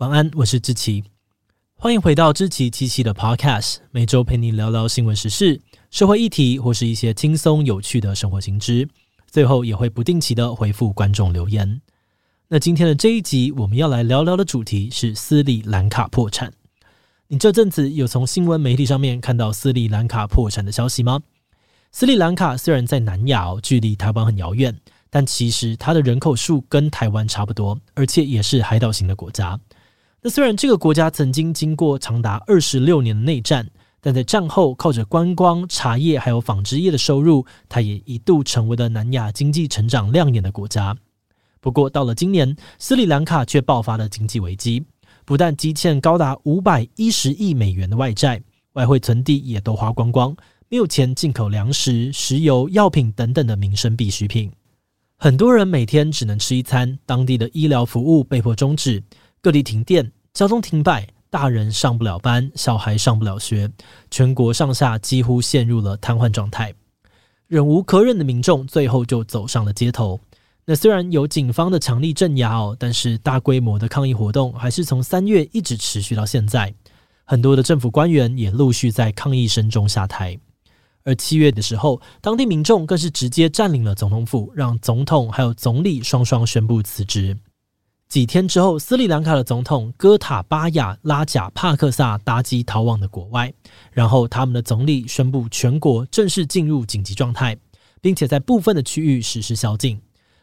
晚安，我是志奇，欢迎回到志奇七七的 Podcast，每周陪你聊聊新闻时事、社会议题或是一些轻松有趣的生活新知，最后也会不定期的回复观众留言。那今天的这一集，我们要来聊聊的主题是斯里兰卡破产。你这阵子有从新闻媒体上面看到斯里兰卡破产的消息吗？斯里兰卡虽然在南亚，距离台湾很遥远，但其实它的人口数跟台湾差不多，而且也是海岛型的国家。那虽然这个国家曾经经过长达二十六年的内战，但在战后靠着观光、茶叶还有纺织业的收入，它也一度成为了南亚经济成长亮眼的国家。不过到了今年，斯里兰卡却爆发了经济危机，不但积欠高达五百一十亿美元的外债，外汇存底也都花光光，没有钱进口粮食、石油、药品等等的民生必需品。很多人每天只能吃一餐，当地的医疗服务被迫终止。各地停电，交通停摆，大人上不了班，小孩上不了学，全国上下几乎陷入了瘫痪状态。忍无可忍的民众最后就走上了街头。那虽然有警方的强力镇压哦，但是大规模的抗议活动还是从三月一直持续到现在。很多的政府官员也陆续在抗议声中下台。而七月的时候，当地民众更是直接占领了总统府，让总统还有总理双双宣布辞职。几天之后，斯里兰卡的总统戈塔巴亚拉贾帕克萨搭机逃往了国外，然后他们的总理宣布全国正式进入紧急状态，并且在部分的区域实施宵禁，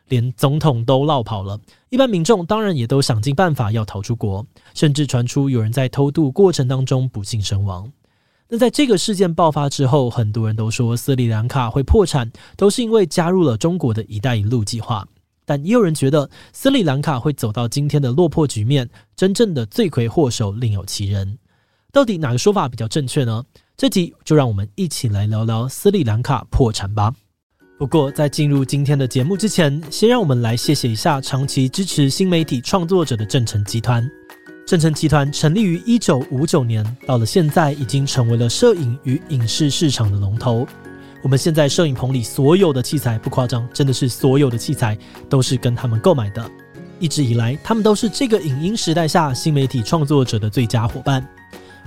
连总统都落跑了。一般民众当然也都想尽办法要逃出国，甚至传出有人在偷渡过程当中不幸身亡。那在这个事件爆发之后，很多人都说斯里兰卡会破产，都是因为加入了中国的一带一路计划。但也有人觉得斯里兰卡会走到今天的落魄局面，真正的罪魁祸首另有其人。到底哪个说法比较正确呢？这集就让我们一起来聊聊斯里兰卡破产吧。不过在进入今天的节目之前，先让我们来谢谢一下长期支持新媒体创作者的正成集团。正成集团成立于一九五九年，到了现在已经成为了摄影与影视市场的龙头。我们现在摄影棚里所有的器材不夸张，真的是所有的器材都是跟他们购买的。一直以来，他们都是这个影音时代下新媒体创作者的最佳伙伴。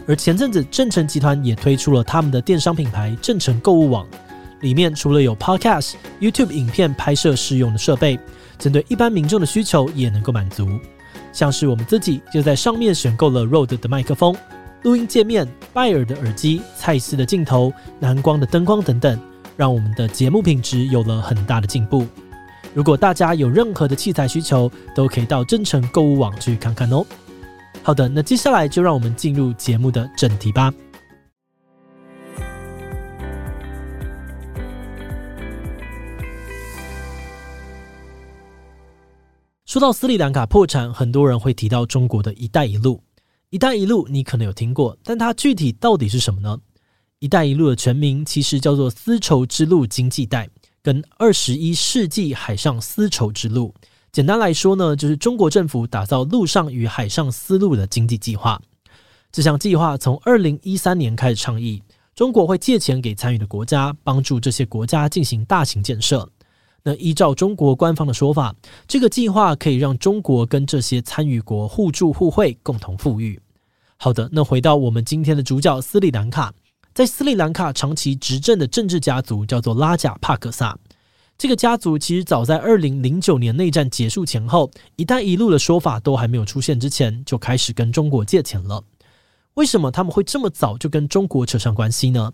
而前阵子，正成集团也推出了他们的电商品牌正成购物网，里面除了有 Podcast、YouTube 影片拍摄适用的设备，针对一般民众的需求也能够满足。像是我们自己就在上面选购了 Rode 的麦克风、录音界面、拜耳的耳机、蔡司的镜头、蓝光的灯光等等。让我们的节目品质有了很大的进步。如果大家有任何的器材需求，都可以到真诚购物网去看看哦。好的，那接下来就让我们进入节目的正题吧。说到斯里兰卡破产，很多人会提到中国的一带一路。一带一路你可能有听过，但它具体到底是什么呢？“一带一路”的全名其实叫做“丝绸之路经济带”，跟“二十一世纪海上丝绸之路”。简单来说呢，就是中国政府打造陆上与海上丝路的经济计划。这项计划从二零一三年开始倡议，中国会借钱给参与的国家，帮助这些国家进行大型建设。那依照中国官方的说法，这个计划可以让中国跟这些参与国互助互惠，共同富裕。好的，那回到我们今天的主角斯里兰卡。在斯里兰卡长期执政的政治家族叫做拉贾帕克萨。这个家族其实早在二零零九年内战结束前后，“一带一路”的说法都还没有出现之前，就开始跟中国借钱了。为什么他们会这么早就跟中国扯上关系呢？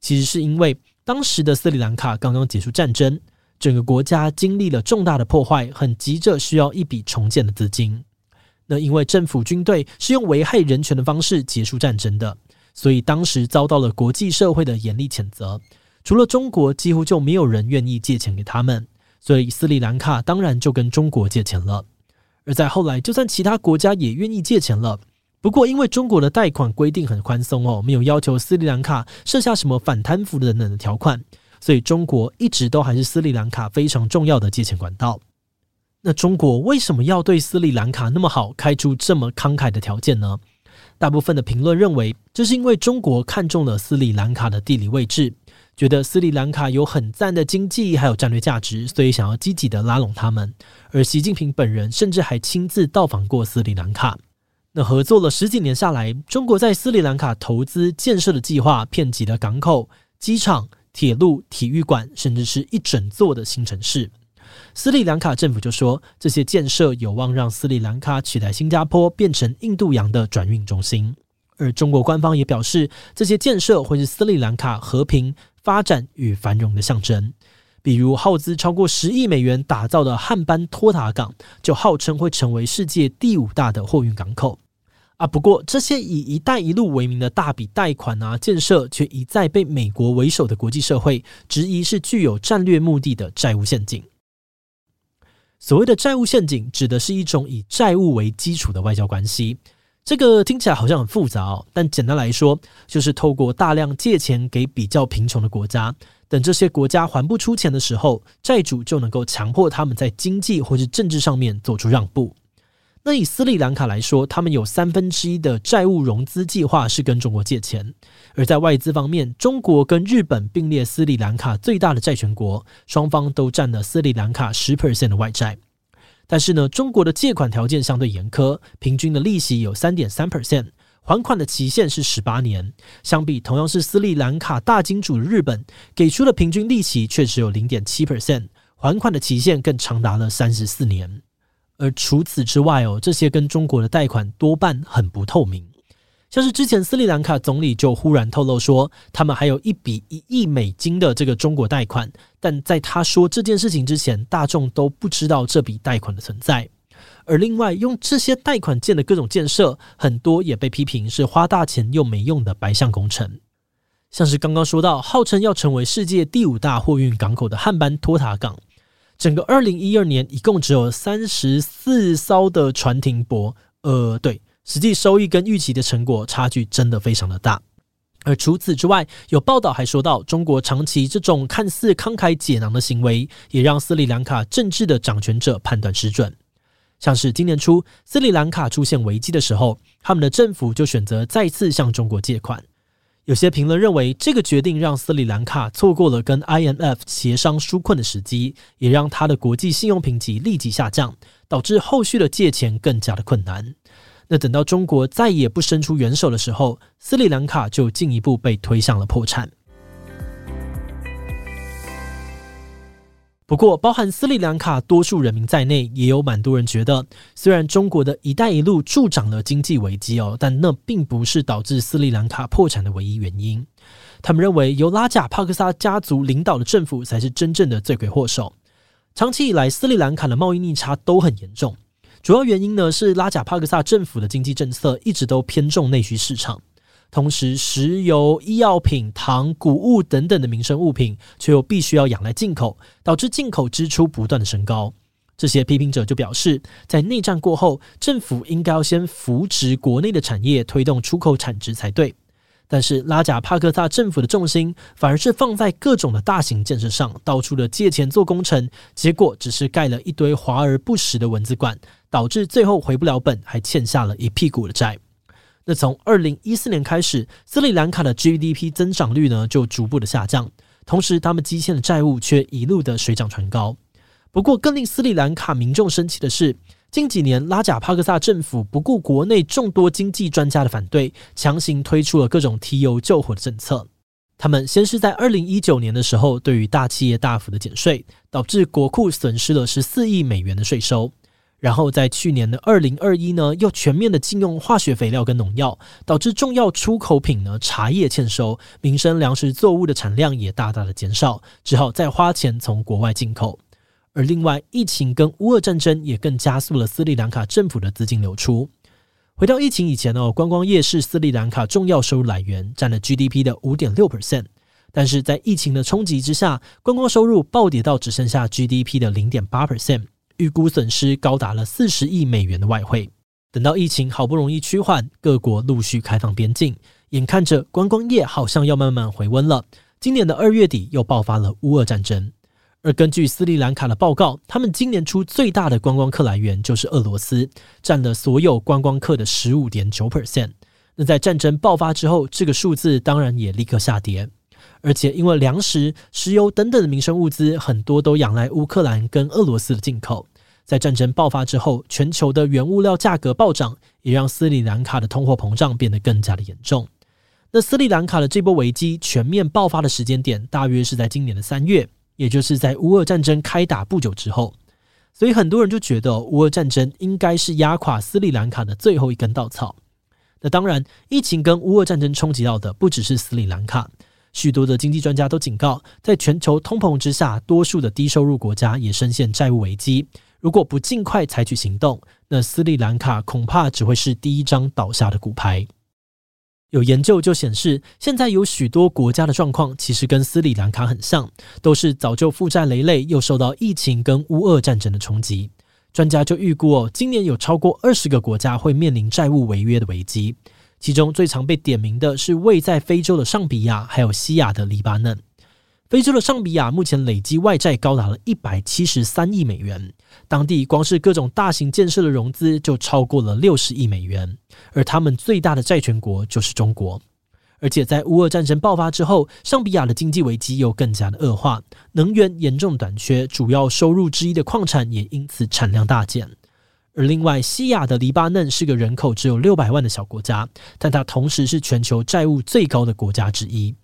其实是因为当时的斯里兰卡刚刚结束战争，整个国家经历了重大的破坏，很急着需要一笔重建的资金。那因为政府军队是用危害人权的方式结束战争的。所以当时遭到了国际社会的严厉谴责，除了中国，几乎就没有人愿意借钱给他们。所以斯里兰卡当然就跟中国借钱了。而在后来，就算其他国家也愿意借钱了，不过因为中国的贷款规定很宽松哦，没有要求斯里兰卡设下什么反贪腐等等的条款，所以中国一直都还是斯里兰卡非常重要的借钱管道。那中国为什么要对斯里兰卡那么好，开出这么慷慨的条件呢？大部分的评论认为，这是因为中国看中了斯里兰卡的地理位置，觉得斯里兰卡有很赞的经济还有战略价值，所以想要积极的拉拢他们。而习近平本人甚至还亲自到访过斯里兰卡。那合作了十几年下来，中国在斯里兰卡投资建设的计划遍及了港口、机场、铁路、体育馆，甚至是一整座的新城市。斯里兰卡政府就说，这些建设有望让斯里兰卡取代新加坡，变成印度洋的转运中心。而中国官方也表示，这些建设会是斯里兰卡和平、发展与繁荣的象征。比如耗资超过十亿美元打造的汉班托塔港，就号称会成为世界第五大的货运港口啊。不过，这些以“一带一路”为名的大笔贷款啊建设，却一再被美国为首的国际社会质疑是具有战略目的的债务陷阱。所谓的债务陷阱，指的是一种以债务为基础的外交关系。这个听起来好像很复杂哦，但简单来说，就是透过大量借钱给比较贫穷的国家。等这些国家还不出钱的时候，债主就能够强迫他们在经济或是政治上面做出让步。那以斯里兰卡来说，他们有三分之一的债务融资计划是跟中国借钱；而在外资方面，中国跟日本并列斯里兰卡最大的债权国，双方都占了斯里兰卡十 percent 的外债。但是呢，中国的借款条件相对严苛，平均的利息有三点三 percent。还款的期限是十八年，相比同样是斯里兰卡大金主的日本，给出的平均利息却只有零点七 percent，还款的期限更长达了三十四年。而除此之外哦，这些跟中国的贷款多半很不透明，像是之前斯里兰卡总理就忽然透露说，他们还有一笔一亿美金的这个中国贷款，但在他说这件事情之前，大众都不知道这笔贷款的存在。而另外，用这些贷款建的各种建设，很多也被批评是花大钱又没用的白象工程。像是刚刚说到，号称要成为世界第五大货运港口的汉班托塔港，整个二零一二年一共只有三十四艘的船停泊。呃，对，实际收益跟预期的成果差距真的非常的大。而除此之外，有报道还说到，中国长期这种看似慷慨解囊的行为，也让斯里兰卡政治的掌权者判断失准。像是今年初斯里兰卡出现危机的时候，他们的政府就选择再次向中国借款。有些评论认为，这个决定让斯里兰卡错过了跟 IMF 协商纾困的时机，也让他的国际信用评级立即下降，导致后续的借钱更加的困难。那等到中国再也不伸出援手的时候，斯里兰卡就进一步被推向了破产。不过，包含斯里兰卡多数人民在内，也有蛮多人觉得，虽然中国的一带一路助长了经济危机哦，但那并不是导致斯里兰卡破产的唯一原因。他们认为，由拉贾帕克萨家族领导的政府才是真正的罪魁祸首。长期以来，斯里兰卡的贸易逆差都很严重，主要原因呢是拉贾帕克萨政府的经济政策一直都偏重内需市场。同时，石油、医药品、糖、谷物等等的民生物品，却又必须要仰赖进口，导致进口支出不断的升高。这些批评者就表示，在内战过后，政府应该要先扶植国内的产业，推动出口产值才对。但是，拉贾帕克萨政府的重心反而是放在各种的大型建设上，到处的借钱做工程，结果只是盖了一堆华而不实的蚊子馆，导致最后回不了本，还欠下了一屁股的债。那从二零一四年开始，斯里兰卡的 GDP 增长率呢就逐步的下降，同时他们积欠的债务却一路的水涨船高。不过，更令斯里兰卡民众生气的是，近几年拉贾帕克萨政府不顾国内众多经济专家的反对，强行推出了各种提油救火的政策。他们先是在二零一九年的时候，对于大企业大幅的减税，导致国库损失了十四亿美元的税收。然后在去年的二零二一呢，又全面的禁用化学肥料跟农药，导致重要出口品呢茶叶欠收，民生粮食作物的产量也大大的减少，只好再花钱从国外进口。而另外，疫情跟乌俄战争也更加速了斯里兰卡政府的资金流出。回到疫情以前哦，观光业是斯里兰卡重要收入来源，占了 GDP 的五点六 percent。但是在疫情的冲击之下，观光收入暴跌到只剩下 GDP 的零点八 percent。预估损失高达了四十亿美元的外汇。等到疫情好不容易趋缓，各国陆续开放边境，眼看着观光业好像要慢慢回温了。今年的二月底又爆发了乌俄战争，而根据斯里兰卡的报告，他们今年初最大的观光客来源就是俄罗斯，占了所有观光客的十五点九 percent。那在战争爆发之后，这个数字当然也立刻下跌。而且，因为粮食、石油等等的民生物资很多都仰赖乌克兰跟俄罗斯的进口，在战争爆发之后，全球的原物料价格暴涨，也让斯里兰卡的通货膨胀变得更加的严重。那斯里兰卡的这波危机全面爆发的时间点，大约是在今年的三月，也就是在乌俄战争开打不久之后。所以很多人就觉得，乌俄战争应该是压垮斯里兰卡的最后一根稻草。那当然，疫情跟乌俄战争冲击到的不只是斯里兰卡，许多的经济专家都警告，在全球通膨之下，多数的低收入国家也深陷债务危机。如果不尽快采取行动，那斯里兰卡恐怕只会是第一张倒下的骨牌。有研究就显示，现在有许多国家的状况其实跟斯里兰卡很像，都是早就负债累累，又受到疫情跟乌俄战争的冲击。专家就预估哦，今年有超过二十个国家会面临债务违约的危机，其中最常被点名的是位在非洲的尚比亚，还有西亚的黎巴嫩。非洲的上比亚目前累积外债高达了一百七十三亿美元，当地光是各种大型建设的融资就超过了六十亿美元，而他们最大的债权国就是中国。而且在乌俄战争爆发之后，上比亚的经济危机又更加的恶化，能源严重短缺，主要收入之一的矿产也因此产量大减。而另外，西亚的黎巴嫩是个人口只有六百万的小国家，但它同时是全球债务最高的国家之一。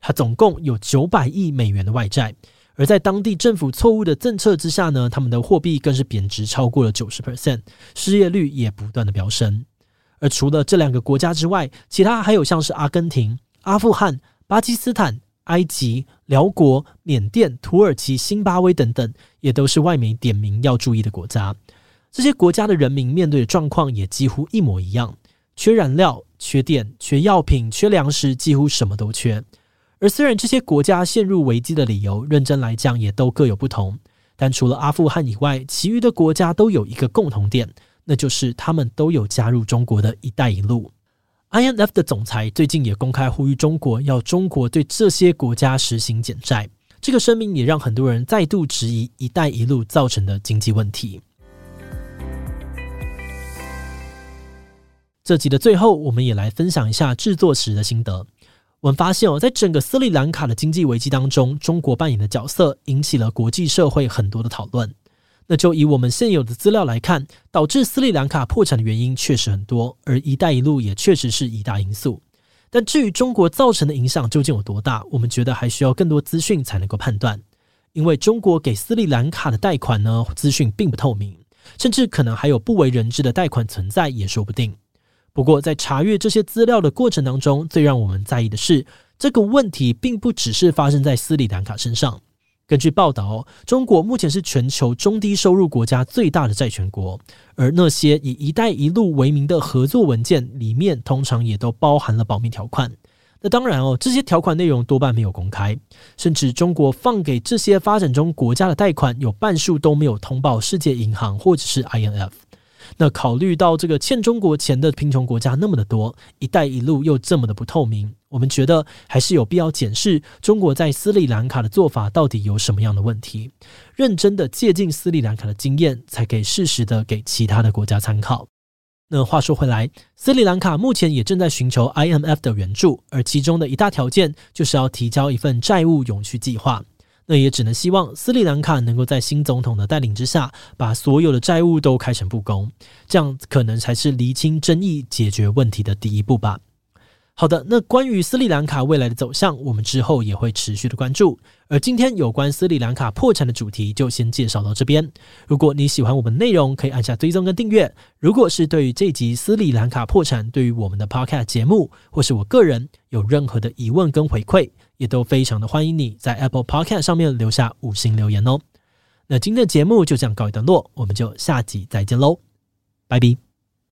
它总共有九百亿美元的外债，而在当地政府错误的政策之下呢，他们的货币更是贬值超过了九十 percent，失业率也不断的飙升。而除了这两个国家之外，其他还有像是阿根廷、阿富汗、巴基斯坦、埃及、寮国、缅甸、土耳其、辛巴威等等，也都是外媒点名要注意的国家。这些国家的人民面对的状况也几乎一模一样：缺燃料、缺电、缺药品、缺粮食，几乎什么都缺。而虽然这些国家陷入危机的理由，认真来讲也都各有不同，但除了阿富汗以外，其余的国家都有一个共同点，那就是他们都有加入中国的一带一路。IMF 的总裁最近也公开呼吁中国要中国对这些国家实行减债，这个声明也让很多人再度质疑一带一路造成的经济问题。这集的最后，我们也来分享一下制作时的心得。我们发现哦，在整个斯里兰卡的经济危机当中，中国扮演的角色引起了国际社会很多的讨论。那就以我们现有的资料来看，导致斯里兰卡破产的原因确实很多，而“一带一路”也确实是一大因素。但至于中国造成的影响究竟有多大，我们觉得还需要更多资讯才能够判断。因为中国给斯里兰卡的贷款呢，资讯并不透明，甚至可能还有不为人知的贷款存在，也说不定。不过，在查阅这些资料的过程当中，最让我们在意的是，这个问题并不只是发生在斯里兰卡身上。根据报道，中国目前是全球中低收入国家最大的债权国，而那些以“一带一路”为名的合作文件里面，通常也都包含了保密条款。那当然哦，这些条款内容多半没有公开，甚至中国放给这些发展中国家的贷款，有半数都没有通报世界银行或者是 IMF。那考虑到这个欠中国钱的贫穷国家那么的多，一带一路又这么的不透明，我们觉得还是有必要检视中国在斯里兰卡的做法到底有什么样的问题，认真的借鉴斯里兰卡的经验，才可以适时的给其他的国家参考。那话说回来，斯里兰卡目前也正在寻求 IMF 的援助，而其中的一大条件就是要提交一份债务永续计划。那也只能希望斯里兰卡能够在新总统的带领之下，把所有的债务都开诚布公，这样可能才是厘清争议、解决问题的第一步吧。好的，那关于斯里兰卡未来的走向，我们之后也会持续的关注。而今天有关斯里兰卡破产的主题就先介绍到这边。如果你喜欢我们内容，可以按下追踪跟订阅。如果是对于这集斯里兰卡破产，对于我们的 Podcast 节目，或是我个人有任何的疑问跟回馈，也都非常的欢迎你在 Apple Podcast 上面留下五星留言哦。那今天的节目就这样告一段落，我们就下集再见喽，拜拜。